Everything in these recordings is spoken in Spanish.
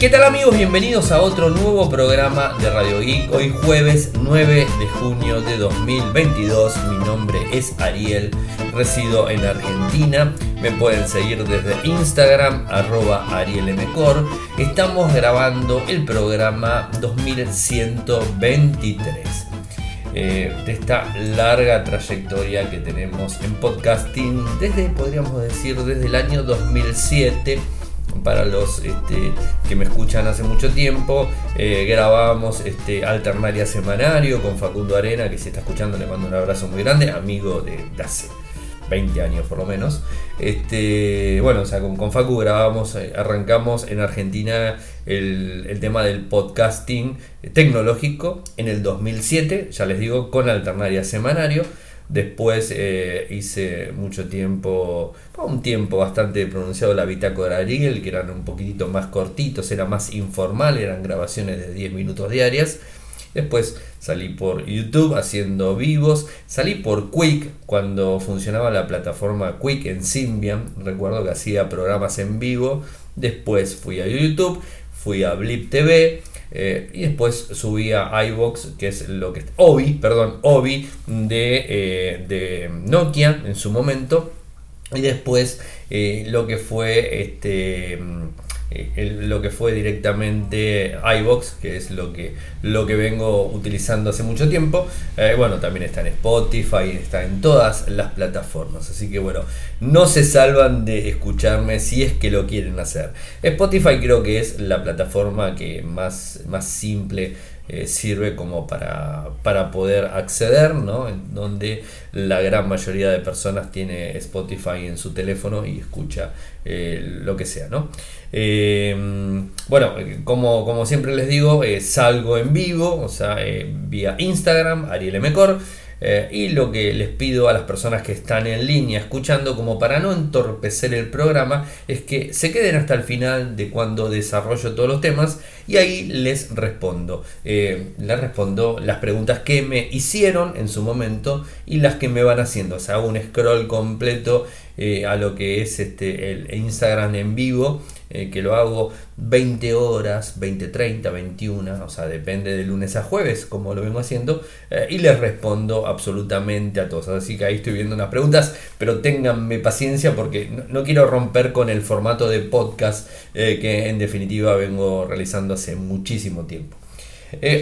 ¿Qué tal amigos? Bienvenidos a otro nuevo programa de Radio Geek. Hoy jueves 9 de junio de 2022. Mi nombre es Ariel, resido en Argentina. Me pueden seguir desde Instagram, arroba arielmcor. Estamos grabando el programa 2123. Eh, de esta larga trayectoria que tenemos en podcasting desde, podríamos decir, desde el año 2007 para los este, que me escuchan hace mucho tiempo. Eh, grabábamos este, Alternaria Semanario con Facundo Arena, que se está escuchando, le mando un abrazo muy grande, amigo de, hace 20 años por lo menos. Este, bueno, o sea, con, con Facu grabamos, eh, arrancamos en Argentina el, el, tema del podcasting tecnológico en el 2007, ya les digo, con Alternaria Semanario. Después eh, hice mucho tiempo, un tiempo bastante pronunciado la bitácora Ariel, que eran un poquitito más cortitos, era más informal, eran grabaciones de 10 minutos diarias. Después salí por YouTube haciendo vivos, salí por Quick cuando funcionaba la plataforma Quick en Symbian, recuerdo que hacía programas en vivo. Después fui a YouTube, fui a Blip TV, eh, y después subí a iBox, que es lo que. Obi, perdón, Obi de, eh, de Nokia en su momento. Y después eh, lo que fue este eh, lo que fue directamente iBox, que es lo que, lo que vengo utilizando hace mucho tiempo. Eh, bueno, también está en Spotify, está en todas las plataformas. Así que bueno, no se salvan de escucharme si es que lo quieren hacer. Spotify creo que es la plataforma que más, más simple eh, sirve como para, para, poder acceder, ¿no? En donde la gran mayoría de personas tiene Spotify en su teléfono y escucha eh, lo que sea, ¿no? Eh, bueno, como, como, siempre les digo, salgo en vivo, o sea, vía Instagram, Ariel Mecor. Eh, y lo que les pido a las personas que están en línea escuchando, como para no entorpecer el programa, es que se queden hasta el final de cuando desarrollo todos los temas y ahí les respondo. Eh, les respondo las preguntas que me hicieron en su momento y las que me van haciendo. O sea, hago un scroll completo eh, a lo que es este, el Instagram en vivo eh, que lo hago 20 horas, 20, 30, 21, o sea, depende de lunes a jueves, como lo vengo haciendo, eh, y les respondo absolutamente a todos. Así que ahí estoy viendo unas preguntas, pero ténganme paciencia porque no, quiero romper con el formato de podcast eh, que en definitiva vengo realizando hace muchísimo tiempo.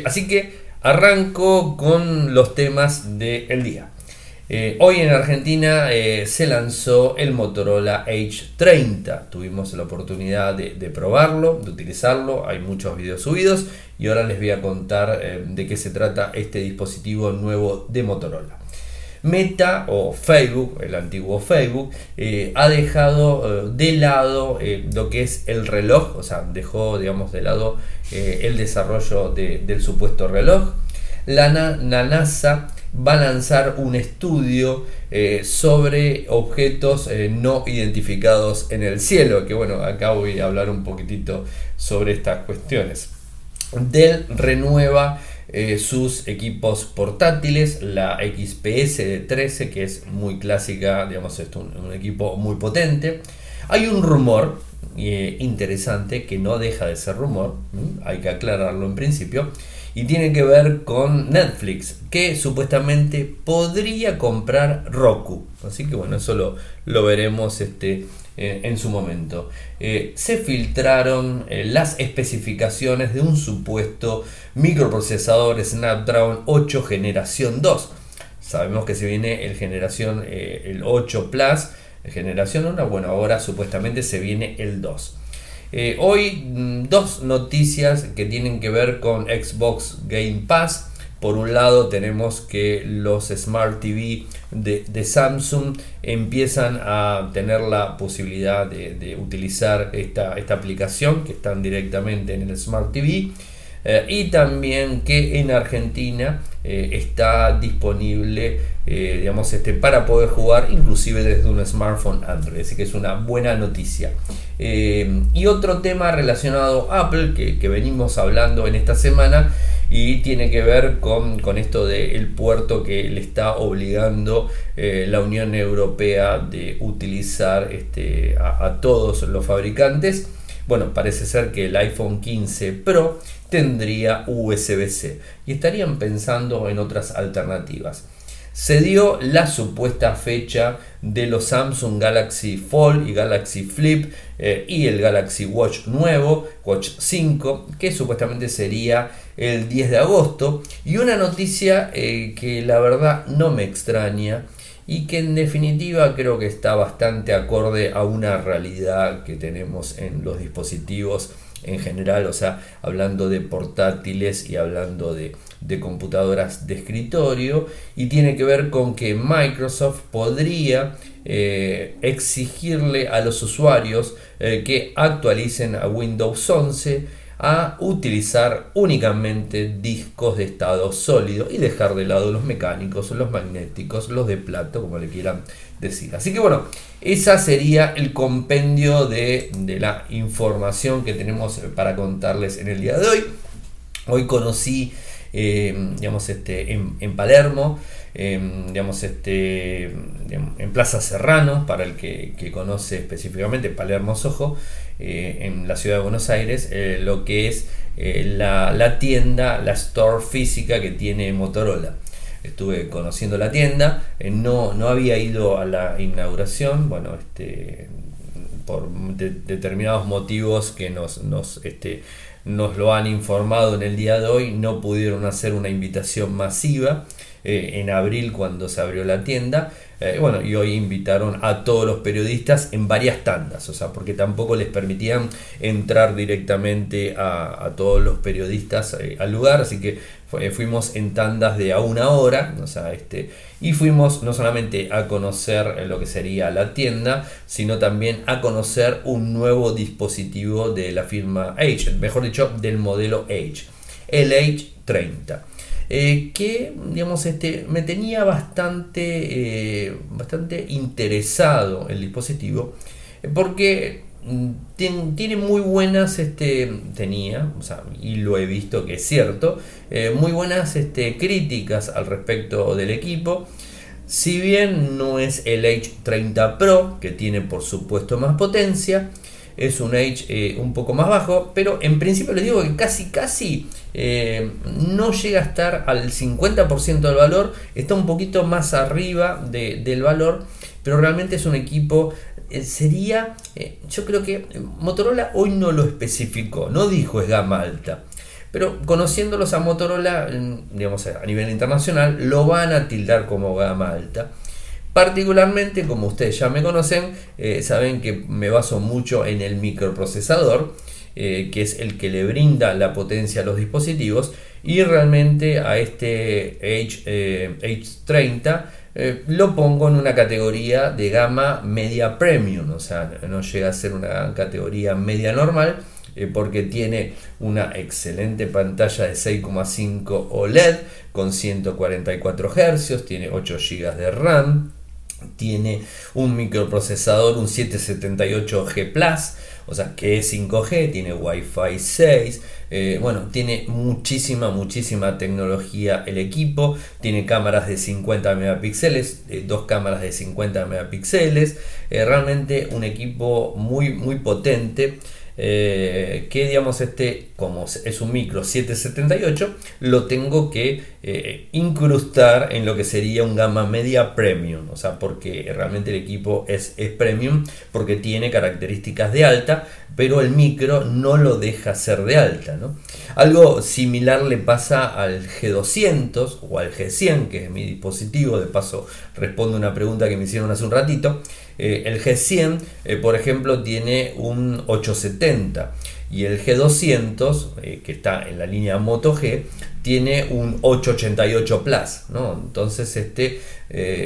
así que arranco con los temas del día. Eh, hoy en Argentina eh, se lanzó el Motorola H 30. Tuvimos la oportunidad de, probarlo, de utilizarlo. Hay muchos videos subidos y ahora les voy a contar eh, de qué se trata este dispositivo nuevo de Motorola. Meta o Facebook, el antiguo Facebook, ha dejado de lado lo que es el reloj, o sea, dejó, digamos, de lado el desarrollo del supuesto reloj. La, la NASA va a lanzar un estudio eh, sobre objetos eh, no identificados en el cielo, que bueno, acá voy a hablar un poquitito sobre estas cuestiones. Dell renueva eh, sus equipos portátiles, la XPS de 13, que es muy clásica, digamos, es un, un equipo muy potente. Hay un rumor interesante que no deja de ser rumor, hay que aclararlo en principio, y tiene que ver con Netflix, que supuestamente podría comprar Roku. Así que bueno, eso lo, veremos este, eh, en su momento. Eh, se filtraron eh, las especificaciones de un supuesto microprocesador Snapdragon 8 generación 2. Sabemos que se viene el generación el 8 Plus, generación 1, bueno, ahora supuestamente se viene el 2. Eh, hoy mm, dos noticias que tienen que ver con Xbox Game Pass. Por un lado tenemos que los Smart TV de, Samsung empiezan a tener la posibilidad de, utilizar esta, esta, aplicación que están directamente en el Smart TV. Eh, y también que en Argentina eh, está disponible eh, digamos, este, para poder jugar inclusive desde un smartphone Android. Así que es una buena noticia. y otro tema relacionado a Apple que, venimos hablando en esta semana y tiene que ver con, esto del puerto que le está obligando la Unión Europea de utilizar este, a todos los fabricantes Bueno, parece ser que el iPhone 15 Pro tendría USB-C y estarían pensando en otras alternativas. Se dio la supuesta fecha de los Samsung Galaxy Fold y Galaxy Flip eh, y el Galaxy Watch nuevo, Watch 5, que supuestamente sería el 10 de agosto. Y una noticia eh, que la verdad no me extraña y que en definitiva creo que está bastante acorde a una realidad que tenemos en los dispositivos en general, o sea, hablando de portátiles y hablando de, computadoras de escritorio, y tiene que ver con que Microsoft podría eh, exigirle a los usuarios eh, que actualicen a Windows 11 a utilizar únicamente discos de estado sólido y dejar de lado los mecánicos, los magnéticos, los de plato, como le quieran decir. Así que bueno, esa sería el compendio de, la información que tenemos para contarles en el día de hoy. Hoy conocí, eh, digamos, este, en, Palermo, em, digamos, este, en Plaza Serrano, para el que, que conoce específicamente Palermo Sojo, eh, en la ciudad de Buenos Aires, eh, lo que es la, la tienda, la store física que tiene Motorola estuve conociendo la tienda, eh, no, no había ido a la inauguración, bueno, este, por determinados motivos que nos, nos, este, nos lo han informado en el día de hoy, no pudieron hacer una invitación masiva eh, en abril cuando se abrió la tienda. Eh, bueno, y hoy invitaron a todos los periodistas en varias tandas, o sea, porque tampoco les permitían entrar directamente a, todos los periodistas al lugar, así que fuimos en tandas de a una hora, o sea, este, y fuimos no solamente a conocer lo que sería la tienda, sino también a conocer un nuevo dispositivo de la firma H, mejor dicho, del modelo H, el H30. Eh, que digamos este me tenía bastante eh, bastante interesado el dispositivo porque tiene muy buenas, este, tenía, y lo he visto que es cierto, eh, muy buenas este, críticas al respecto del equipo. Si bien no es el H30 Pro, que tiene por supuesto más potencia, es un H eh, un poco más bajo, pero en principio les digo que casi casi eh, no llega a estar al 50% del valor, está un poquito más arriba del valor, pero realmente es un equipo eh, sería, yo creo que Motorola hoy no lo especificó, no dijo es gama alta. Pero conociéndolos a Motorola, digamos a nivel internacional, lo van a tildar como gama alta. Particularmente, como ustedes ya me conocen, eh, saben que me baso mucho en el microprocesador, que es el que le brinda la potencia a los dispositivos. Y realmente a este H, H30 eh, lo pongo en una categoría de gama media premium, o sea, no llega a ser una categoría media normal eh, porque tiene una excelente pantalla de 6,5 OLED con 144 Hz, tiene 8 GB de RAM, tiene un microprocesador, un 778G Plus, o sea que es 5G, tiene Wi-Fi 6, eh, bueno, tiene muchísima, muchísima tecnología el equipo. Tiene cámaras de 50 megapíxeles, dos cámaras de 50 megapíxeles. Eh, realmente un equipo muy, muy potente. Eh, que digamos este, como es un micro 778, lo tengo que eh, incrustar en lo que sería un gama media premium, o sea, porque realmente el equipo es, es premium, porque tiene características de alta, pero el micro no lo deja ser de alta. ¿no? Algo similar le pasa al G200 o al G100, que es mi dispositivo, de paso respondo una pregunta que me hicieron hace un ratito. Eh, el G100, eh, por ejemplo, tiene un 870 y el G200, eh, que está en la línea Moto G, tiene un 888 Plus, ¿no? Entonces este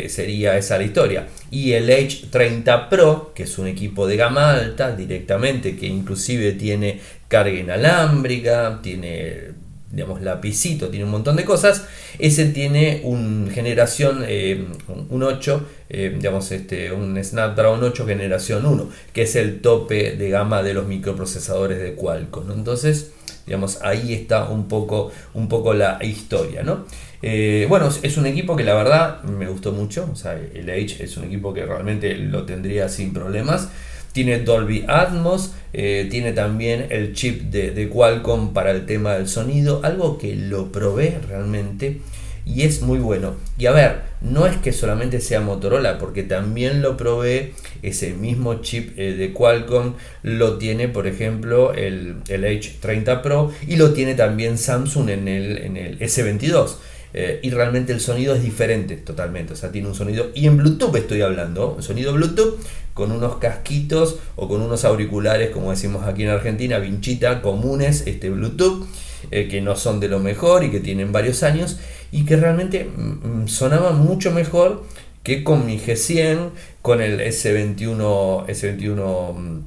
sería esa la historia. Y el H30 Pro, que es un equipo de gama alta directamente, que inclusive tiene carga inalámbrica, tiene digamos, lapicito, tiene un montón de cosas. Ese tiene un generación, eh, un 8, eh, digamos, este, un Snapdragon 8 generación 1, que es el tope de gama de los microprocesadores de Qualcomm. Entonces, digamos, ahí está un poco, un poco la historia, ¿no? Eh, bueno, es un equipo que la verdad me gustó mucho, o sea, el H es un equipo que realmente lo tendría sin problemas. Tiene Dolby Atmos, eh, tiene también el chip de, Qualcomm para el tema del sonido, algo que lo probé realmente y es muy bueno. Y a ver, no es que solamente sea Motorola, porque también lo probé, ese mismo chip eh, de Qualcomm lo tiene, por ejemplo, el, el H30 Pro y lo tiene también Samsung en el, en el S22. Eh, y realmente el sonido es diferente totalmente, o sea, tiene un sonido, y en Bluetooth estoy hablando, sonido Bluetooth con unos casquitos o con unos auriculares, como decimos aquí en Argentina, vinchita, comunes, este Bluetooth, eh, que no son de lo mejor y que tienen varios años, y que realmente mm, mm, sonaba mucho mejor que con mi G100, con el S21, S21, mm,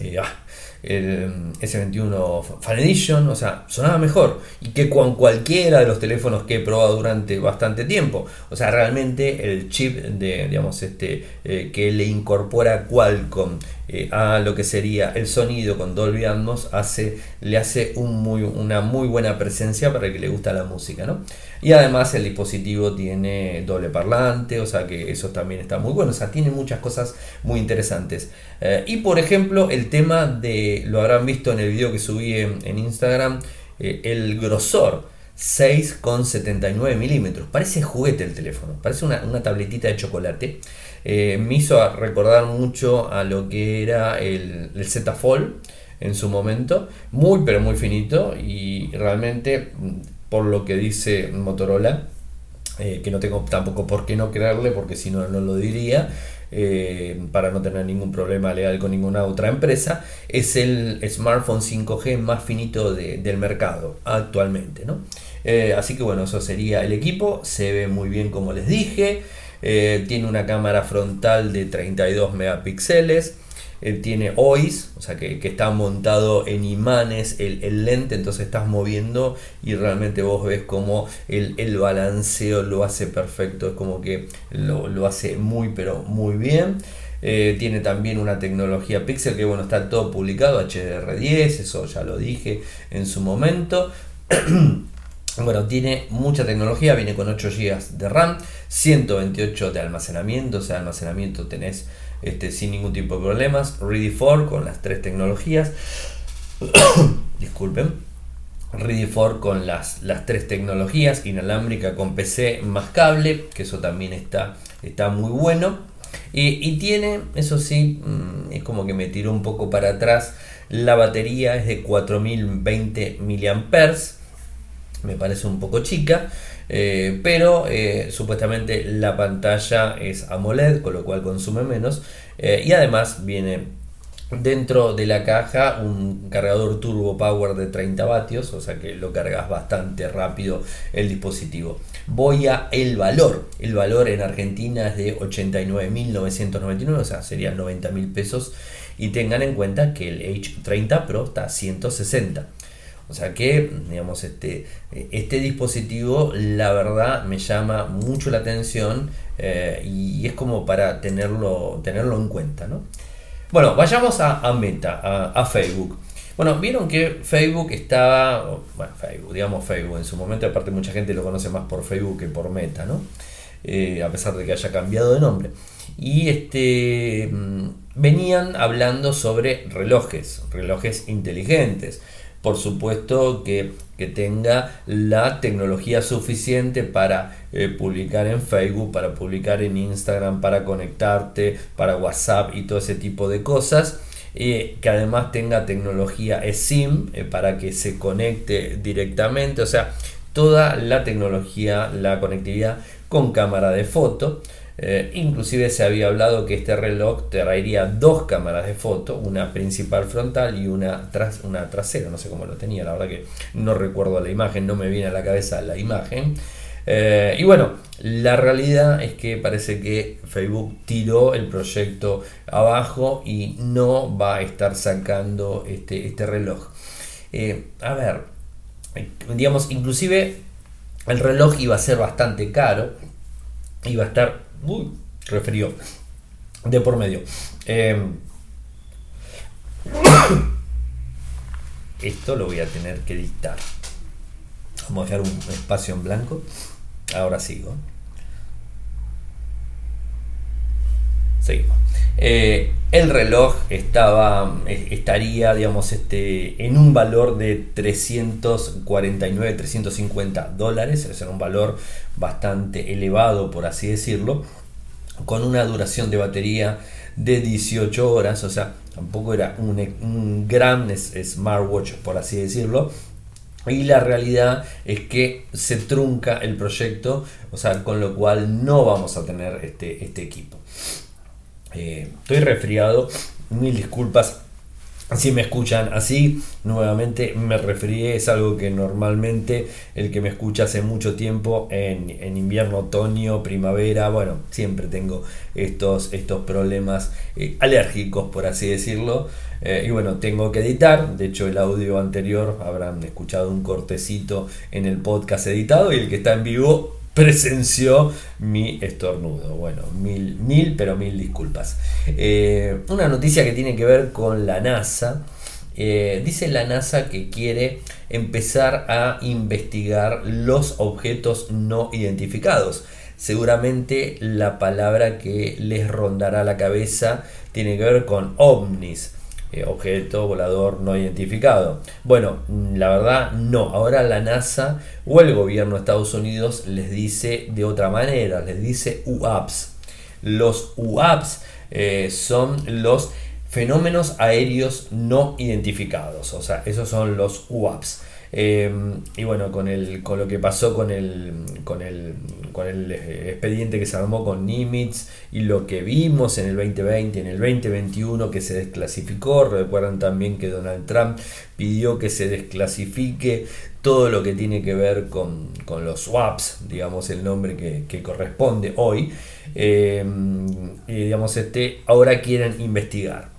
eh, ah, el S21 Fan Edition, o sea, sonaba mejor y que con cualquiera de los teléfonos que he probado durante bastante tiempo. O sea, realmente el chip de, digamos, este, eh, que le incorpora Qualcomm eh, a lo que sería el sonido con Dolby Atmos hace, le hace una muy buena presencia para el que le gusta la música, ¿no? Y además el dispositivo tiene doble parlante, o sea que eso también está muy bueno, o sea, tiene muchas cosas muy interesantes. Eh, y por ejemplo, el tema de, lo habrán visto en el video que subí en, Instagram, eh, el grosor. 6,79 milímetros. Parece juguete el teléfono, parece una, tabletita de chocolate. Eh, me hizo recordar mucho a lo que era el, el Z Fold en su momento. Muy, pero muy finito y realmente por lo que dice Motorola, eh, que no tengo tampoco por qué no creerle, porque si no, no lo diría, eh, para no tener ningún problema legal con ninguna otra empresa, es el smartphone 5G más finito del mercado actualmente. así que bueno, eso sería el equipo, se ve muy bien como les dije, tiene una cámara frontal de 32 megapíxeles, tiene OIS, o sea que, está montado en imanes el, lente, entonces estás moviendo y realmente vos ves como el, balanceo lo hace perfecto, es como que lo, hace muy pero muy bien. Eh, tiene también una tecnología Pixel que bueno, está todo publicado, HDR10, eso ya lo dije en su momento. Bueno, tiene mucha tecnología, viene con 8 GB de RAM, 128 de almacenamiento, o sea, almacenamiento tenés este, sin ningún tipo de problemas. Ready for con las tres tecnologías. Disculpen. Ready for con las, las tres tecnologías, inalámbrica con PC más cable, que eso también está, está muy bueno. Y, tiene, eso sí, mm, es como que me tiró un poco para atrás. La batería es de 4020 mAh, me parece un poco chica. Eh, pero eh, supuestamente la pantalla es AMOLED, con lo cual consume menos. Eh, y además viene dentro de la caja un cargador turbo power de 30 vatios, o sea que lo cargas bastante rápido el dispositivo. Voy a el valor. El valor en Argentina es de 89.999, o sea, serían 90.000 pesos. Y tengan en cuenta que el H30 Pro está a 160. O sea que, digamos, este, este dispositivo la verdad me llama mucho la atención eh, y es como para tenerlo, tenerlo en cuenta. ¿no? Bueno, vayamos a, Meta, a, Facebook. Bueno, vieron que Facebook estaba, bueno, Facebook, digamos Facebook, en su momento aparte mucha gente lo conoce más por Facebook que por Meta, ¿no? Eh, a pesar de que haya cambiado de nombre. Y este, mm, venían hablando sobre relojes, relojes inteligentes por supuesto que, tenga la tecnología suficiente para eh, publicar en Facebook, para publicar en Instagram, para conectarte, para WhatsApp y todo ese tipo de cosas. Eh, que además tenga tecnología eSIM eh, para que se conecte directamente, o sea, toda la tecnología, la conectividad con cámara de foto. Eh, inclusive se había hablado que este reloj traería dos cámaras de foto, una principal frontal y una, tras, una trasera, no sé cómo lo tenía, la verdad que no recuerdo la imagen, no me viene a la cabeza la imagen. Eh, y bueno, la realidad es que parece que Facebook tiró el proyecto abajo y no va a estar sacando este, este reloj. Eh, a ver, digamos, inclusive el reloj iba a ser bastante caro, iba a estar Uy, referió. De por medio. Em, esto lo voy a tener que dictar. Vamos a dejar un espacio en blanco. Ahora sigo. Seguimos. Eh, el reloj estaba, eh, estaría este, en un valor de 349, 350 dólares, es un valor bastante elevado por así decirlo, con una duración de batería de 18 horas, o sea, tampoco era un, un gran smartwatch por así decirlo, y la realidad es que se trunca el proyecto, o sea, con lo cual no vamos a tener este, este equipo. Eh, estoy resfriado, mil disculpas si me escuchan así, nuevamente me referí, es algo que normalmente el que me escucha hace mucho tiempo en, invierno, otoño, primavera, bueno, siempre tengo estos, estos problemas eh, alérgicos, por así decirlo. Eh, y bueno, tengo que editar, de hecho el audio anterior habrán escuchado un cortecito en el podcast editado y el que está en vivo presenció mi estornudo. Bueno, mil, mil, pero mil disculpas. Eh, una noticia que tiene que ver con la NASA. Eh, dice la NASA que quiere empezar a investigar los objetos no identificados. Seguramente la palabra que les rondará la cabeza tiene que ver con ovnis. Eh, objeto volador no identificado. Bueno, mm, la verdad no. Ahora la NASA o el gobierno de Estados Unidos les dice de otra manera, les dice UAPs. Los UAPs eh, son los fenómenos aéreos no identificados. O sea, esos son los UAPs. Em, y bueno, con, el, con lo que pasó con el, con el, con el eh, expediente que se armó con Nimitz y lo que vimos en el 2020, en el 2021 que se desclasificó, recuerdan también que Donald Trump pidió que se desclasifique todo lo que tiene que ver con, los swaps, digamos el nombre que, corresponde hoy, em, y digamos este, ahora quieren investigar.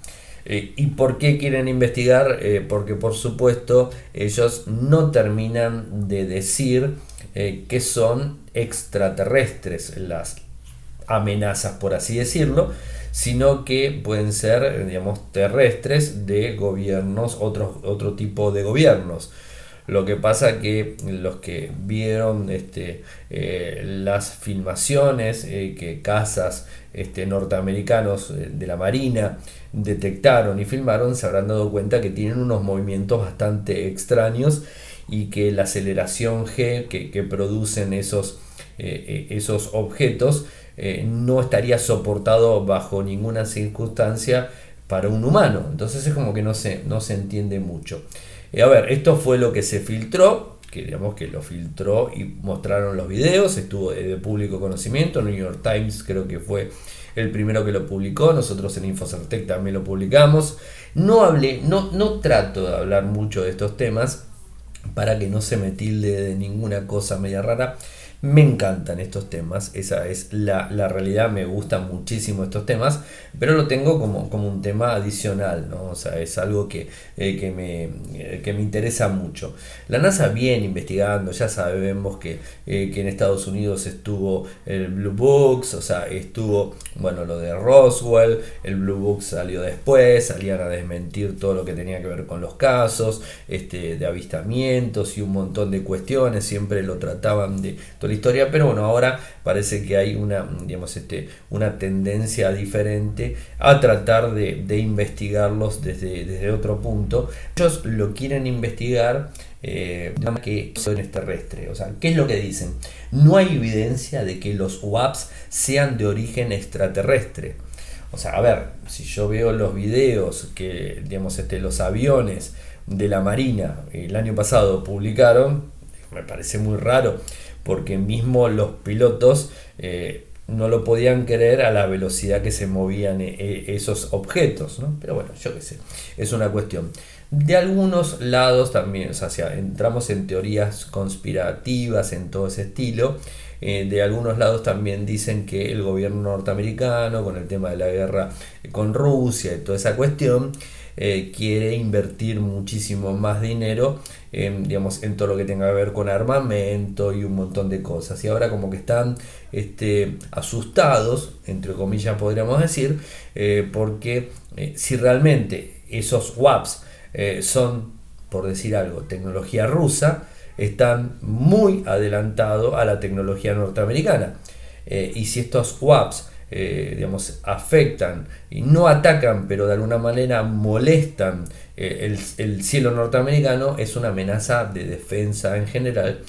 Eh, ¿Y por qué quieren investigar? Eh, porque por supuesto ellos no terminan de decir eh, que son extraterrestres las amenazas, por así decirlo, sino que pueden ser, digamos, terrestres de gobiernos, otro, otro tipo de gobiernos. Lo que pasa que los que vieron este, las filmaciones que casas este, norteamericanos de la Marina detectaron y filmaron, se habrán dado cuenta que tienen unos movimientos bastante extraños y que la aceleración G que, producen esos, esos objetos no estaría soportado bajo ninguna circunstancia para un humano. Entonces es como que no se, no se entiende mucho. Eh, a ver, esto fue lo que se filtró, que digamos que lo filtró y mostraron los videos, estuvo de público conocimiento, New York Times creo que fue el primero que lo publicó, nosotros en Infocertec también lo publicamos. No hablé, no, no trato de hablar mucho de estos temas para que no se me tilde de ninguna cosa media rara. Me encantan estos temas, esa es la, realidad, me gustan muchísimo estos temas, pero lo tengo como, como un tema adicional, ¿no? O sea, es algo que, eh, que, me, eh, que me interesa mucho. La NASA viene investigando, ya sabemos que, eh, que en Estados Unidos estuvo el Blue Books, o sea, estuvo, bueno, lo de Roswell, el Blue Book salió después, salían a desmentir todo lo que tenía que ver con los casos, este, de avistamientos y un montón de cuestiones, siempre lo trataban de la historia, pero bueno, ahora parece que hay una, digamos, este, una tendencia diferente a tratar de, investigarlos desde, desde, otro punto. Ellos lo quieren investigar eh, que son extraterrestres. O sea, ¿qué es lo que dicen? No hay evidencia de que los WAPs sean de origen extraterrestre. O sea, a ver, si yo veo los videos que, digamos, este, los aviones de la Marina el año pasado publicaron, me parece muy raro porque mismo los pilotos eh, no lo podían creer a la velocidad que se movían eh, eh, esos objetos, ¿no? Pero bueno, yo qué sé, es una cuestión. De algunos lados también, o sea, entramos en teorías conspirativas, en todo ese estilo. de algunos lados también dicen que el gobierno norteamericano, con el tema de la guerra con Rusia y toda esa cuestión, quiere invertir muchísimo más dinero en, digamos, en todo lo que tenga que ver con armamento y un montón de cosas. Y ahora como que están este, asustados, entre comillas podríamos decir, eh, porque eh, si realmente esos WAPs son, por decir algo, tecnología rusa, están muy adelantados a la tecnología norteamericana. y si estos WAPs eh, digamos, afectan y no atacan, pero de alguna manera molestan eh, el, cielo norteamericano, es una amenaza de defensa en general.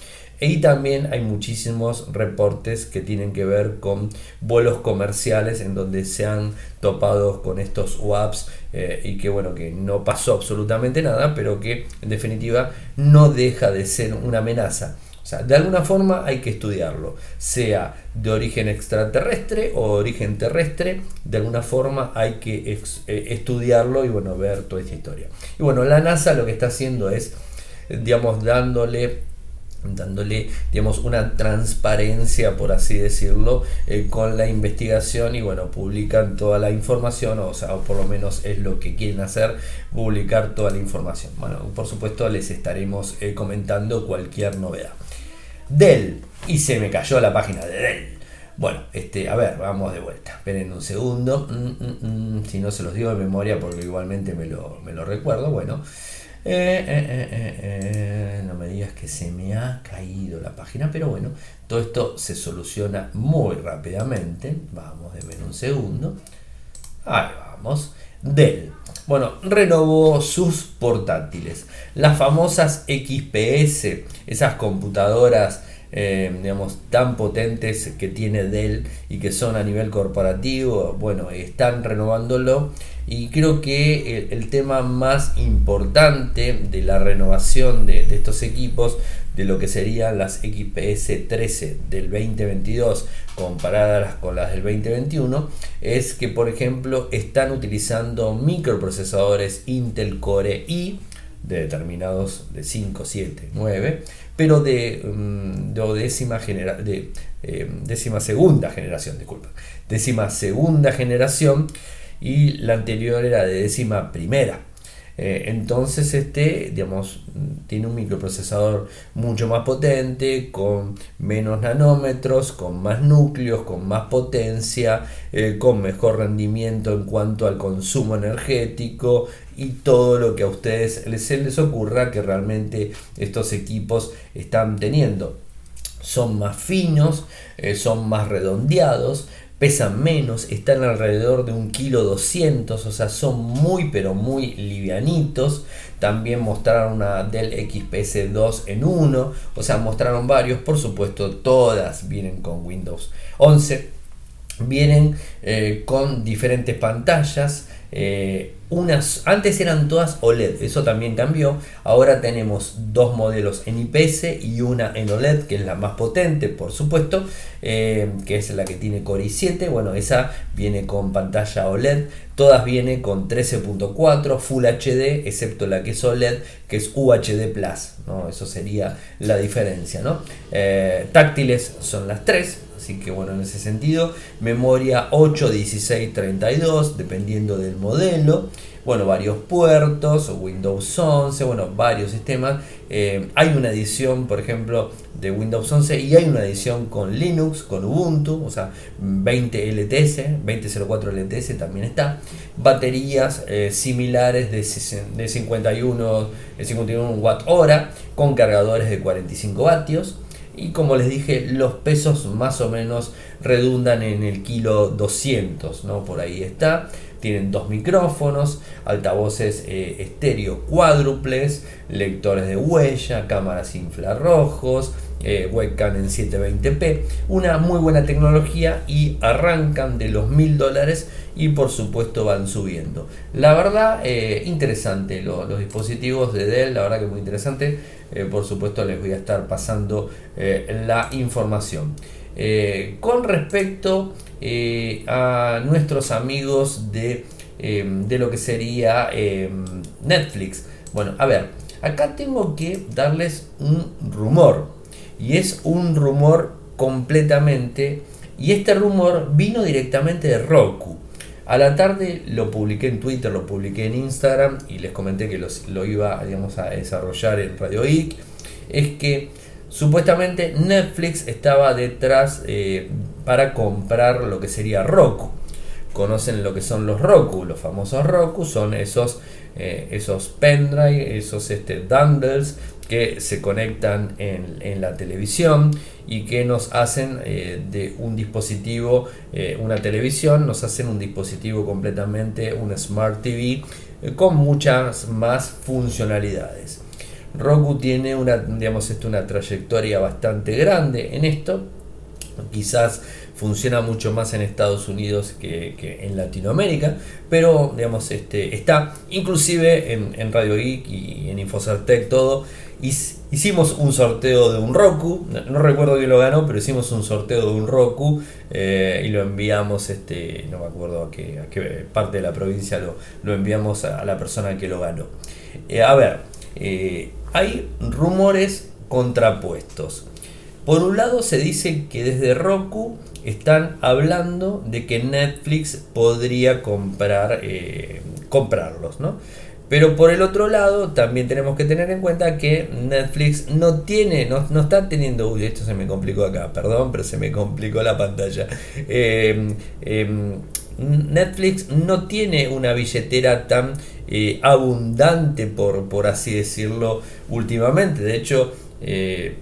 Y también hay muchísimos reportes que tienen que ver con vuelos comerciales en donde se han topado con estos WAPs eh, y que bueno, que no pasó absolutamente nada, pero que en definitiva no deja de ser una amenaza de alguna forma hay que estudiarlo, sea de origen extraterrestre o origen terrestre, de alguna forma hay que eh, estudiarlo y bueno, ver toda esta historia. Y bueno, la NASA lo que está haciendo es, digamos, dándole dándole digamos una transparencia por así decirlo eh, con la investigación y bueno publican toda la información o sea o por lo menos es lo que quieren hacer publicar toda la información bueno por supuesto les estaremos eh, comentando cualquier novedad Dell. Y se me cayó la página de Dell. Bueno, este, a ver, vamos de vuelta. Esperen un segundo. Mm, mm, mm, si no se los digo de memoria, porque igualmente me lo, me lo recuerdo. Bueno, eh, eh, eh, no me digas que se me ha caído la página, pero bueno, todo esto se soluciona muy rápidamente. Vamos, denme un segundo. Ahí vamos. Dell. Bueno, renovó sus portátiles. Las famosas XPS, esas computadoras eh, digamos, tan potentes que tiene Dell y que son a nivel corporativo, bueno, están renovándolo y creo que el, tema más importante de la renovación de, estos equipos, de lo que serían las XPS 13 del 2022 comparadas con las del 2021, es que por ejemplo están utilizando microprocesadores Intel Core i de determinados de 5, 7, 9 pero de, mm, décima, de eh, décima segunda generación, disculpa, décima segunda generación y la anterior era de décima primera. Eh, entonces este, digamos, tiene un microprocesador mucho más potente, con menos nanómetros, con más núcleos, con más potencia, eh, con mejor rendimiento en cuanto al consumo energético y todo lo que a ustedes se les ocurra que realmente estos equipos están teniendo. Son más finos, eh, son más redondeados, pesan menos, están alrededor de un kilo 200, o sea, son muy pero muy livianitos. También mostraron una Dell XPS 2 en 1, o sea, mostraron varios, por supuesto, todas vienen con Windows 11, vienen eh, con diferentes pantallas. Eh, unas, antes eran todas OLED, eso también cambió. Ahora tenemos dos modelos en IPS y una en OLED, que es la más potente, por supuesto, eh, que es la que tiene Core i7. Bueno, esa viene con pantalla OLED. Todas vienen con 13.4 Full HD, excepto la que es OLED, que es UHD Plus. ¿no? Eso sería la diferencia. ¿no? Eh, táctiles son las tres Así que bueno, en ese sentido, memoria 8, 16, 32, dependiendo del modelo. Bueno, varios puertos, Windows 11, bueno, varios sistemas. Eh, hay una edición, por ejemplo, de Windows 11 y hay una edición con Linux, con Ubuntu, o sea, 20 LTS, 2004 LTS también está. Baterías eh, similares de, de 51, 51 watt hora con cargadores de 45 vatios. Y como les dije, los pesos más o menos redundan en el kilo 200, ¿no? Por ahí está. Tienen dos micrófonos, altavoces eh, estéreo cuádruples, lectores de huella, cámaras infrarrojos, eh, webcam en 720p, una muy buena tecnología y arrancan de los mil dólares y por supuesto van subiendo. La verdad, eh, interesante los dispositivos de Dell, la verdad que muy interesante. Eh, por supuesto les voy a estar pasando la información. con respecto a nuestros amigos de, de lo que sería Netflix. Bueno, a ver, acá tengo que darles un rumor y es un rumor completamente, y este rumor vino directamente de Roku. A la tarde lo publiqué en Twitter, lo publiqué en Instagram y les comenté que lo iba digamos, a desarrollar en Radio IC. Es que supuestamente Netflix estaba detrás eh, para comprar lo que sería Roku. Conocen lo que son los Roku, los famosos Roku, son esos, eh, esos pendrive, esos este, dongles que se conectan en, la televisión y que nos hacen eh, de un dispositivo, eh, una televisión, nos hacen un dispositivo completamente, un Smart TV, eh, con muchas más funcionalidades. Roku tiene una, digamos, esto, una trayectoria bastante grande en esto, quizás funciona mucho más en Estados Unidos que, en Latinoamérica, pero digamos, este, está inclusive en, Radio Geek y en Infocertec todo. Hicimos un sorteo de un Roku, no, recuerdo quién lo ganó, pero hicimos un sorteo de un Roku eh, y lo enviamos, este, no me acuerdo a qué, parte de la provincia lo, lo enviamos a, la persona que lo ganó. Eh, a ver, eh, hay rumores contrapuestos. Por un lado se dice que desde Roku están hablando de que Netflix podría comprar, eh, comprarlos, ¿no? Pero por el otro lado, también tenemos que tener en cuenta que Netflix no tiene, no, está teniendo. Esto se me complicó acá, perdón, pero se me complicó la pantalla. Em, em, Netflix no tiene una billetera tan eh, abundante, por, por así decirlo, últimamente. De hecho, eh,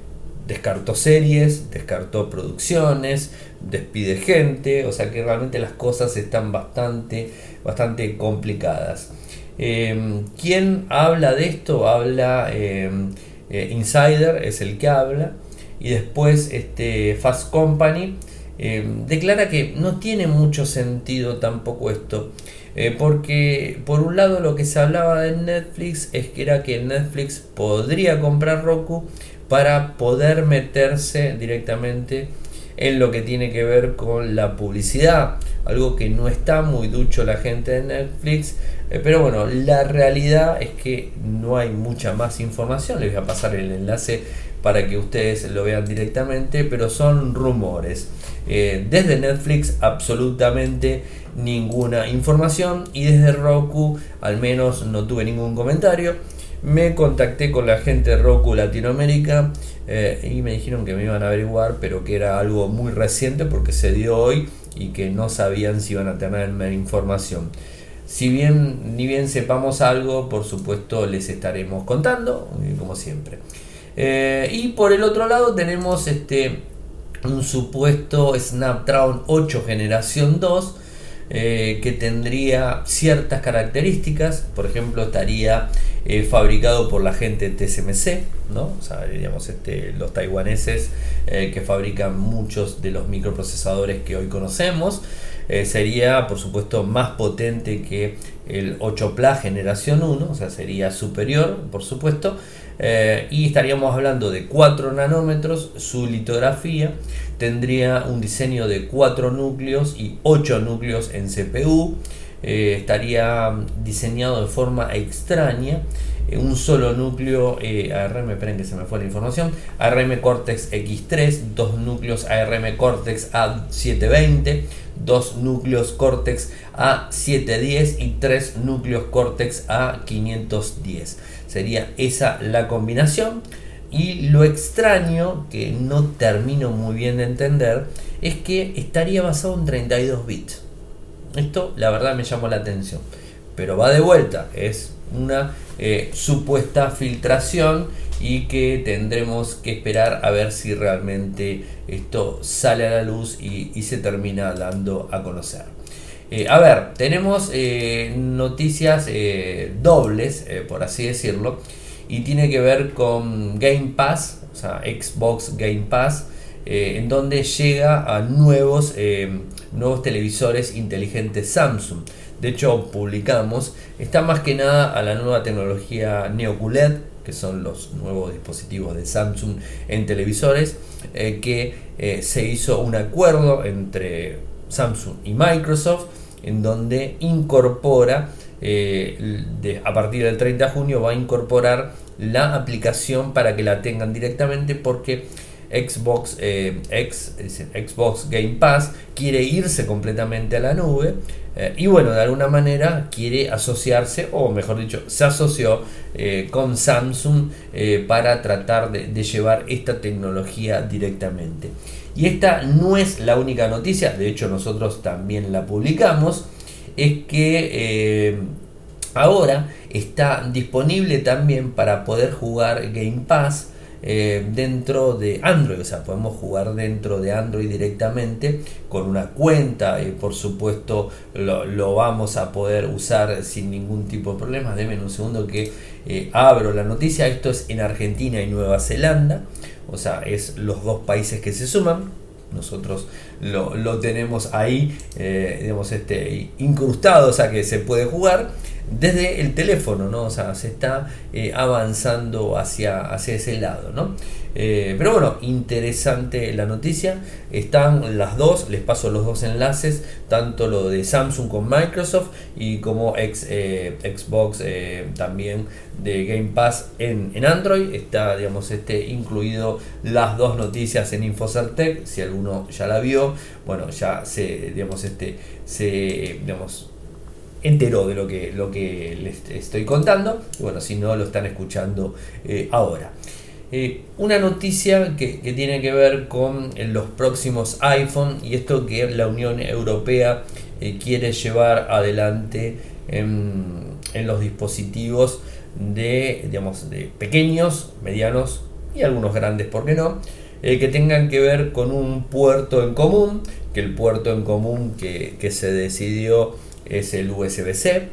descartó series, descartó producciones, despide gente, o sea que realmente las cosas están bastante, bastante complicadas. Em, ¿Quién habla de esto? Habla em, eh, Insider, es el que habla, y después este, Fast Company em, declara que no tiene mucho sentido tampoco esto. Eh, porque por un lado lo que se hablaba de Netflix es que era que Netflix podría comprar Roku para poder meterse directamente en lo que tiene que ver con la publicidad, algo que no está muy ducho la gente de Netflix, eh, pero bueno, la realidad es que no hay mucha más información, les voy a pasar el enlace para que ustedes lo vean directamente, pero son rumores. Eh, desde Netflix absolutamente ninguna información y desde Roku al menos no tuve ningún comentario me contacté con la gente de Roku Latinoamérica eh, y me dijeron que me iban a averiguar, pero que era algo muy reciente porque se dio hoy y que no sabían si iban a tener información. Si bien ni bien sepamos algo, por supuesto les estaremos contando, como siempre. Eh, y por el otro lado tenemos este un supuesto Snapdragon 8 generación 2 eh, que tendría ciertas características, por ejemplo estaría eh, fabricado por la gente TSMC, ¿no? O sea, digamos, este, los taiwaneses eh, que fabrican muchos de los microprocesadores que hoy conocemos. sería, por supuesto, más potente que el 8 Plus generación 1, o sea, sería superior, por supuesto. Y estaríamos hablando de 4 nanómetros, su litografía tendría un diseño de 4 núcleos y 8 núcleos en CPU. Eh, estaría diseñado de forma extraña. Eh, un solo núcleo eh, ARM, esperen que se me fue la información, ARM Cortex X3, dos núcleos ARM Cortex A720, dos núcleos Cortex A710 y tres núcleos Cortex A510. Sería esa la combinación. Y lo extraño, que no termino muy bien de entender, es que estaría basado en 32 bits. Esto la verdad me llamó la atención. Pero va de vuelta, es una eh, supuesta filtración y que tendremos que esperar a ver si realmente esto sale a la luz y, se termina dando a conocer. Eh, a ver, tenemos eh, noticias dobles, por así decirlo y tiene que ver con Game Pass, o sea, Xbox Game Pass, eh, en donde llega a nuevos, eh, nuevos televisores inteligentes Samsung. De hecho, publicamos, está más que nada a la nueva tecnología NeoQLED, que son los nuevos dispositivos de Samsung en televisores, eh, que se hizo un acuerdo entre Samsung y Microsoft, en donde incorpora eh, a partir del 30 de junio va a incorporar la aplicación para que la tengan directamente porque Xbox, eh, Xbox Game Pass quiere irse completamente a la nube eh, y bueno, de alguna manera quiere asociarse, o mejor dicho, se asoció con Samsung para tratar de, llevar esta tecnología directamente. Y esta no es la única noticia, de hecho nosotros también la publicamos es que eh, Ahora está disponible también para poder jugar Game Pass eh, dentro de Android, o sea, podemos jugar dentro de Android directamente con una cuenta y por supuesto lo, vamos a poder usar sin ningún tipo de problemas. Denme un segundo que eh, abro la noticia. Esto es en Argentina y Nueva Zelanda, o sea, es los dos países que se suman. Nosotros lo, tenemos ahí, eh, digamos, este, incrustado, o sea que se puede jugar desde el teléfono, ¿no? O sea, se está eh, avanzando hacia, hacia ese lado, ¿no? Eh, pero bueno, interesante la noticia. Están las dos, les paso los dos enlaces, tanto lo de Samsung con Microsoft y como eh, Xbox también de Game Pass en, Android. Está, digamos, este, incluido las dos noticias en Infocertec. Si alguno ya la vio, bueno, ya se, digamos, este, se, digamos, enteró de lo que, lo que les estoy contando. bueno, si no, lo están escuchando eh, ahora. Eh, una noticia que, tiene que ver con eh, los próximos iPhone y esto que la Unión Europea quiere llevar adelante en, los dispositivos de, digamos, de pequeños, medianos y algunos grandes, ¿por qué no? que tengan que ver con un puerto en común, que el puerto en común que se decidió es el USB-C.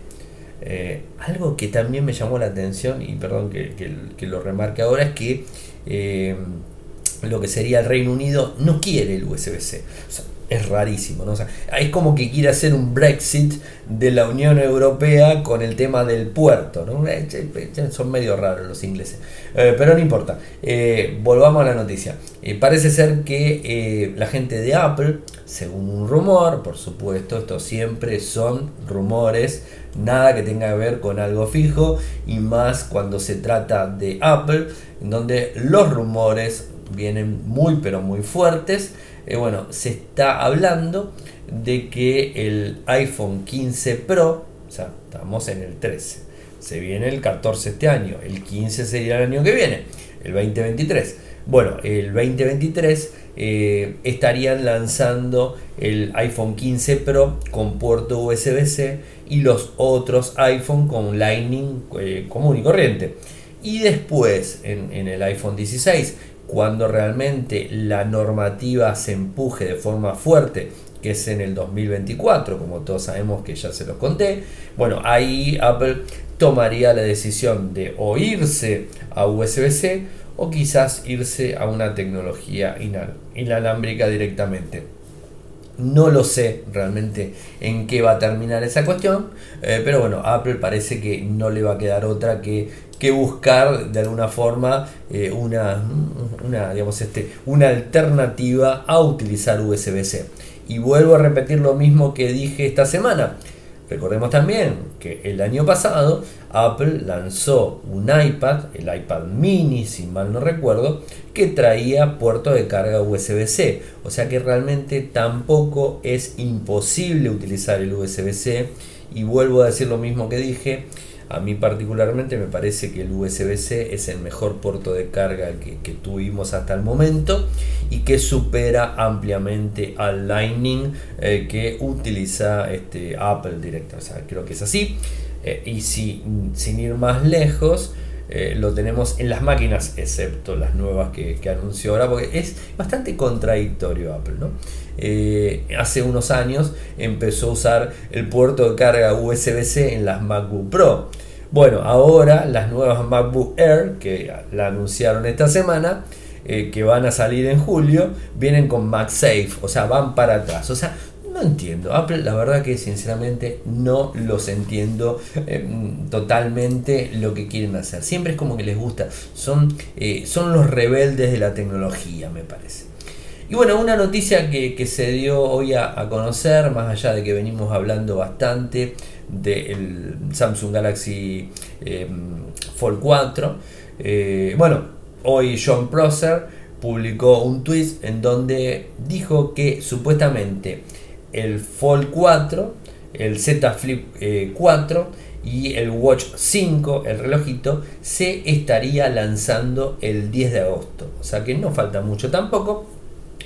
Eh, algo que también me llamó la atención, y perdón que, lo remarque ahora, es que eh, lo que sería el Reino Unido no quiere el USB-C. Es rarísimo, ¿no? es como que quiere hacer un Brexit de la Unión Europea con el tema del puerto, ¿no? Eh, son medio raros los ingleses. pero no importa. volvamos a la noticia. parece ser que la gente de Apple según un rumor, por supuesto, esto siempre son rumores, nada que tenga que ver con algo fijo y más cuando se trata de Apple, donde los rumores vienen muy pero muy fuertes. Eh, bueno, se está hablando de que el iPhone 15 Pro, o sea, estamos en el 13, se viene el 14 este año, el 15 sería el año que viene, el 2023. Bueno, el 2023 eh, estarían lanzando el iPhone 15 Pro con puerto USB-C y los otros iPhone con Lightning eh, común y corriente. Y después en, el iPhone 16, cuando realmente la normativa se empuje de forma fuerte, que es en el 2024, como todos sabemos que ya se los conté, bueno, ahí Apple tomaría la decisión de o irse a USB-C o quizás irse a una tecnología inalámbrica directamente. No lo sé realmente en qué va a terminar esa cuestión, eh, pero bueno, Apple parece que no le va a quedar otra que, que buscar de alguna forma eh, una, digamos este, una alternativa a utilizar USB-C. Y vuelvo a repetir lo mismo que dije esta semana. Recordemos también que el año pasado Apple lanzó un iPad, el iPad mini si mal no recuerdo, que traía puerto de carga USB-C. O sea que realmente tampoco es imposible utilizar el USB-C. Y vuelvo a decir lo mismo que dije, a mí particularmente me parece que el USB-C es el mejor puerto de carga que, tuvimos hasta el momento y que supera ampliamente al Lightning eh, que utiliza este, Apple Director. O sea, creo que es así. Eh, y si, sin ir más lejos, eh, lo tenemos en las máquinas, excepto las nuevas que, anunció ahora, porque es bastante contradictorio Apple. ¿no? Hace unos años empezó a usar el puerto de carga USB-C en las MacBook Pro. Bueno, ahora las nuevas MacBook Air, que la anunciaron esta semana, eh, que van a salir en julio, vienen con MagSafe, o sea, van para atrás. O sea, no entiendo. Apple, la verdad que sinceramente no los entiendo eh, totalmente lo que quieren hacer. Siempre es como que les gusta. Son, eh, son los rebeldes de la tecnología, me parece. Y bueno, una noticia que, se dio hoy a, conocer, más allá de que venimos hablando bastante del Samsung Galaxy eh, Fold 4, eh, bueno, hoy John Prosser publicó un tweet en donde dijo que supuestamente el Fold 4, el Z Flip 4 eh, y el Watch 5, el relojito, se estaría lanzando el 10 de agosto. O sea que no falta mucho tampoco.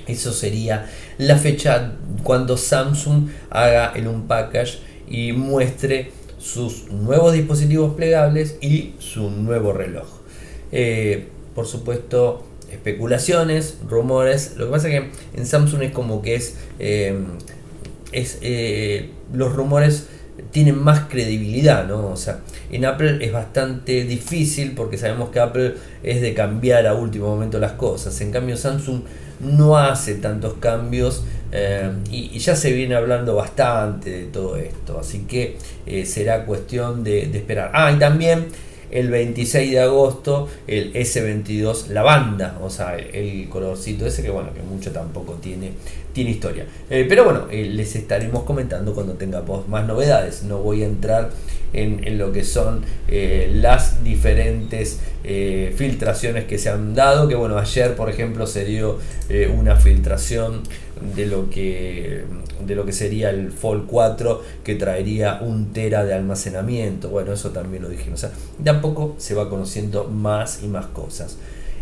Eso sería la fecha cuando Samsung haga el unpackage y muestre sus nuevos dispositivos plegables y su nuevo reloj. Eh, por supuesto, especulaciones, rumores. Lo que pasa es que en Samsung es como que es, eh, es eh, los rumores tienen más credibilidad, ¿no? O sea, en Apple es bastante difícil porque sabemos que Apple es de cambiar a último momento las cosas. En cambio, Samsung no hace tantos cambios eh, y, ya se viene hablando bastante de todo esto. Así que será cuestión de, de esperar. Ah, y también el 26 de agosto el S22 lavanda, o sea, el, colorcito ese que bueno, que mucho tampoco tiene, tiene historia. Eh, pero bueno, eh, les estaremos comentando cuando tengamos más novedades. No voy a entrar en, lo que son eh, las diferentes filtraciones que se han dado, que bueno, ayer por ejemplo se dio una filtración de lo que de lo que sería el Fold 4 que traería un tera de almacenamiento bueno eso también lo dijimos o de poco se va conociendo más y más cosas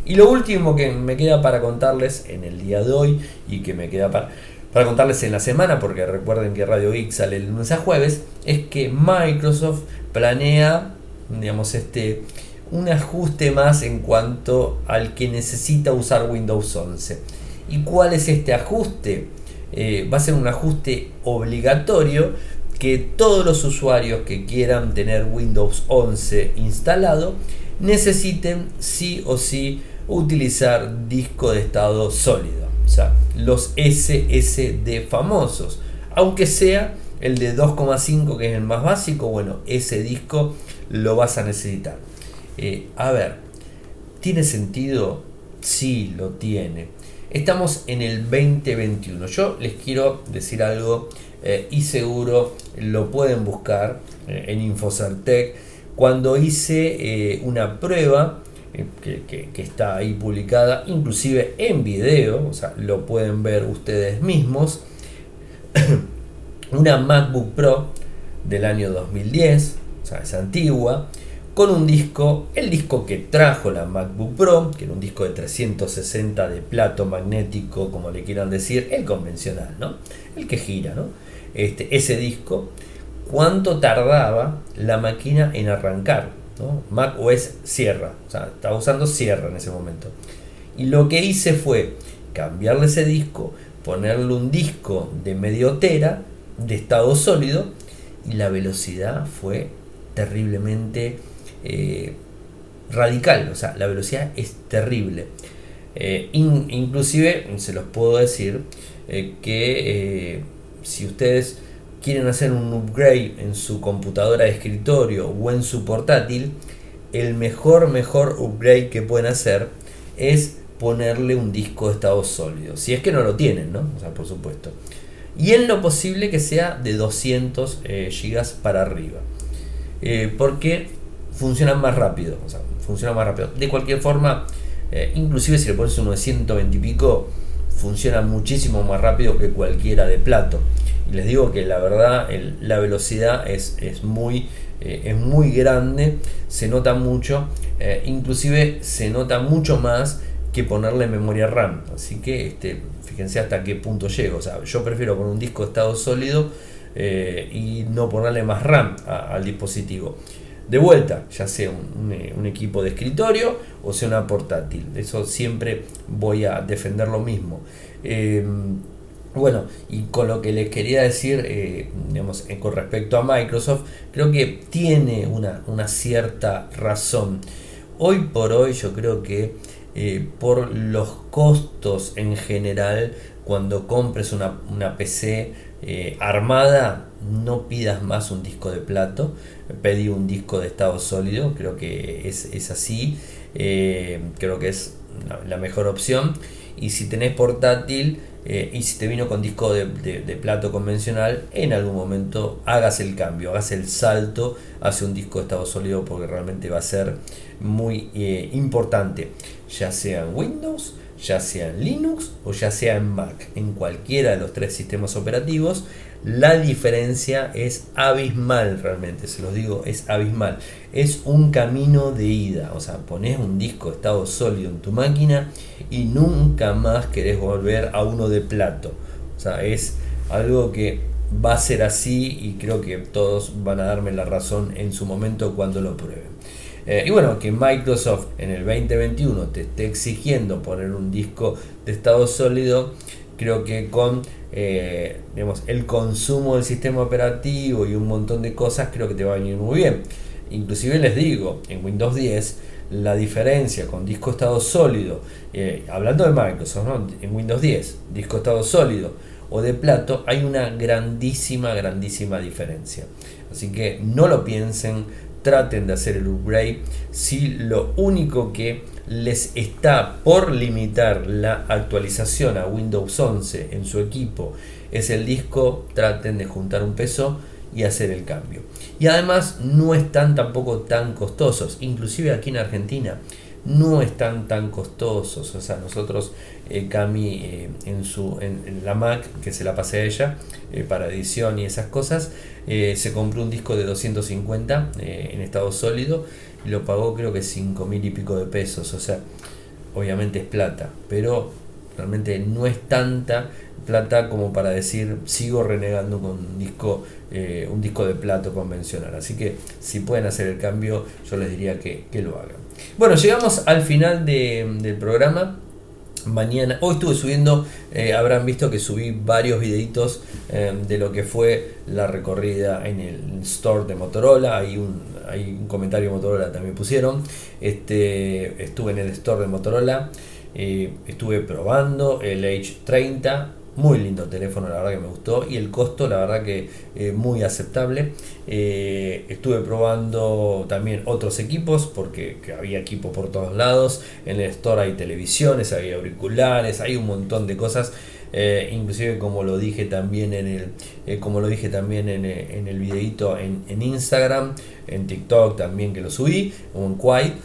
y lo último que me queda para contarles en el día de hoy y que me queda para, para contarles en la semana porque recuerden que Radio X sale el lunes a jueves es que Microsoft planea digamos este un ajuste más en cuanto al que necesita usar Windows 11 ¿Y cuál es este ajuste? Eh, va a ser un ajuste obligatorio que todos los usuarios que quieran tener Windows 11 instalado necesiten sí o sí utilizar disco de estado sólido, o sea, los SSD famosos, aunque sea el de 2,5 que es el más básico, bueno, ese disco lo vas a necesitar. Eh, a ver, ¿tiene sentido? Sí, lo tiene. Estamos en el 2021. Yo les quiero decir algo eh, y seguro lo pueden buscar eh, en Infocertec. Cuando hice una prueba que, está ahí publicada, inclusive en video, o sea, lo pueden ver ustedes mismos, una MacBook Pro del año 2010, o sea, es antigua, con un disco, el disco que trajo la MacBook Pro, que era un disco de 360 de plato magnético, como le quieran decir, el convencional, ¿no? El que gira, ¿no? Este, ese disco, ¿cuánto tardaba la máquina en arrancar? ¿No? Mac OS Sierra, o sea, estaba usando Sierra en ese momento. Y lo que hice fue cambiarle ese disco, ponerle un disco de medio tera de estado sólido y la velocidad fue terriblemente eh, radical, o sea, la velocidad es terrible. Eh, inclusive, se los puedo decir eh, que si ustedes quieren hacer un upgrade en su computadora de escritorio o en su portátil, el mejor, mejor upgrade que pueden hacer es ponerle un disco de estado sólido. Si es que no lo tienen, ¿no? O sea, por supuesto. Y en lo posible que sea de 200 GB para arriba. porque funcionan más rápido. O sea, funciona más rápido. De cualquier forma, eh, inclusive si le pones uno de 120 y pico, funciona muchísimo más rápido que cualquiera de plato. Y les digo que la verdad, la velocidad es, es muy, eh, es muy grande, se nota mucho, eh, inclusive se nota mucho más que ponerle memoria RAM. Así que este, fíjense hasta qué punto llego. O sea, yo prefiero poner un disco de estado sólido y no ponerle más RAM al dispositivo de vuelta, ya sea eh, un, equipo de escritorio o sea una portátil. Eso siempre voy a defender lo mismo. Bueno, y con lo que les quería decir, eh, digamos, con respecto a Microsoft, creo que tiene una, cierta razón. Hoy por hoy yo creo que eh, por los costos en general, cuando compres una, una PC armada, no pidas más un disco de plato, pedí un disco de estado sólido, creo que es, así, eh, creo que es la, mejor opción. Y si tenés portátil eh, y si te vino con disco de, plato convencional, en algún momento hagas el cambio, hagas el salto hacia un disco de estado sólido porque realmente va a ser muy eh, importante, ya sea en Windows, ya sea en Linux o ya sea en Mac, en cualquiera de los tres sistemas operativos la diferencia es abismal realmente, se los digo, es abismal. Es un camino de ida, o sea, pones un disco estado sólido en tu máquina y nunca más querés volver a uno de plato. O sea, es algo que va a ser así y creo que todos van a darme la razón en su momento cuando lo prueben. Eh, y bueno, que Microsoft en el 2021 te esté exigiendo poner un disco de estado sólido, creo que con eh, el consumo del sistema operativo y un montón de cosas, creo que te va a venir muy bien. Inclusive les digo, en Windows 10 la diferencia con disco estado sólido, eh, hablando de Microsoft, en Windows 10, disco estado sólido o de plato, hay una grandísima, grandísima diferencia. Así que no lo piensen, traten de hacer el upgrade. Si lo único que les está por limitar la actualización a Windows 11 en su equipo es el disco, traten de juntar un peso y hacer el cambio. Y además no están tampoco tan costosos, inclusive aquí en Argentina no están tan costosos. O sea, nosotros, eh, Cami, eh, en, su, en, la Mac, que se la pasé a ella eh, para edición y esas cosas, se compró un disco de 250 en estado sólido lo pagó creo que 5 mil y pico de pesos. O sea, obviamente es plata, pero realmente no es tanta plata como para decir sigo renegando con un disco, un disco de plato convencional. Así que si pueden hacer el cambio, yo les diría que, que lo hagan. Bueno, llegamos al final del programa. Mañana, hoy estuve subiendo, eh, habrán visto que subí varios videitos eh, de lo que fue la recorrida en el store de Motorola. Hay un, hay un comentario Motorola también pusieron. Este, estuve en el store de Motorola. Eh, estuve probando el H30 muy lindo teléfono, la verdad que me gustó. Y el costo, la verdad que eh, muy aceptable. Eh, estuve probando también otros equipos, porque había equipo por todos lados. En el store hay televisiones, hay auriculares, hay un montón de cosas. Eh, inclusive como lo dije también en el como lo dije también en, el videito en, en, Instagram en TikTok también que lo subí un Quai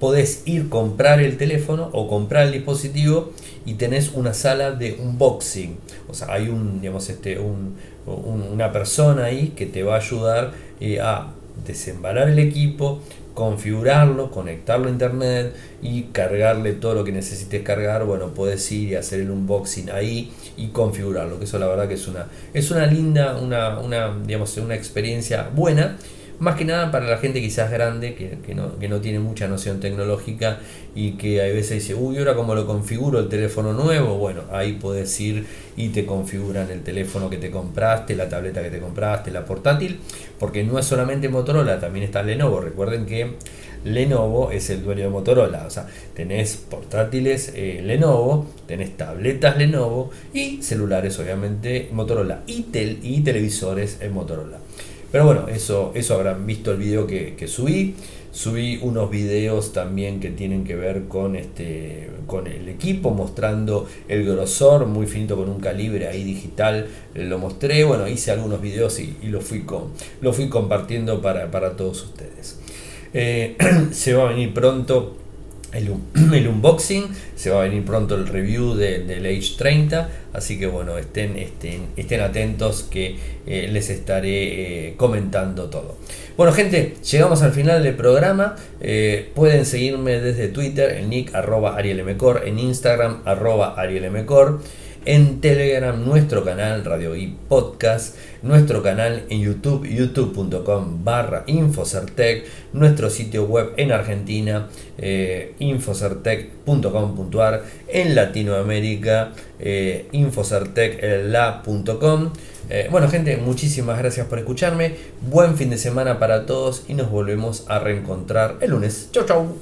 podés ir comprar el teléfono o comprar el dispositivo y tenés una sala de unboxing. O sea, hay un, digamos, este, un, una persona ahí que te va a ayudar eh, a desembalar el equipo, configurarlo, conectarlo a internet y cargarle todo lo que necesites cargar. Bueno, puedes ir y hacer el unboxing ahí y configurarlo. Que eso la verdad que es una, es una linda, una, digamos, una experiencia buena más que nada para la gente quizás grande, que, no, que no tiene mucha noción tecnológica y que a veces dice, uy, ahora cómo lo configuro el teléfono nuevo. Bueno, ahí puedes ir y te configuran el teléfono que te compraste, la tableta que te compraste, la portátil, porque no es solamente Motorola, también está Lenovo. Recuerden que Lenovo es el dueño de Motorola. O sea, tenés portátiles eh, Lenovo, tenés tabletas Lenovo y celulares, obviamente, Motorola y, y televisores en Motorola. Pero bueno, eso, eso habrán visto el video que, subí. Subí unos videos también que tienen que ver con, este, con el equipo, mostrando el grosor muy finito con un calibre ahí digital. Lo mostré, bueno, hice algunos videos y, lo, fui con, lo fui compartiendo para, todos ustedes. Eh, se va a venir pronto el, unboxing, se va a venir pronto el review del H30, así que bueno, estén, estén, estén atentos que eh, les estaré eh, comentando todo. Bueno gente, llegamos al final del programa, eh, pueden seguirme desde Twitter, en nick arroba arielmcor, en Instagram arroba arielmcor en Telegram, nuestro canal Radio y Podcast, nuestro canal en YouTube, youtube.com barra Infocertec, nuestro sitio web en Argentina, eh, infocertec.com.ar, en Latinoamérica, eh, infocertecla.com. Eh, bueno gente, muchísimas gracias por escucharme, buen fin de semana para todos y nos volvemos a reencontrar el lunes. Chau chau.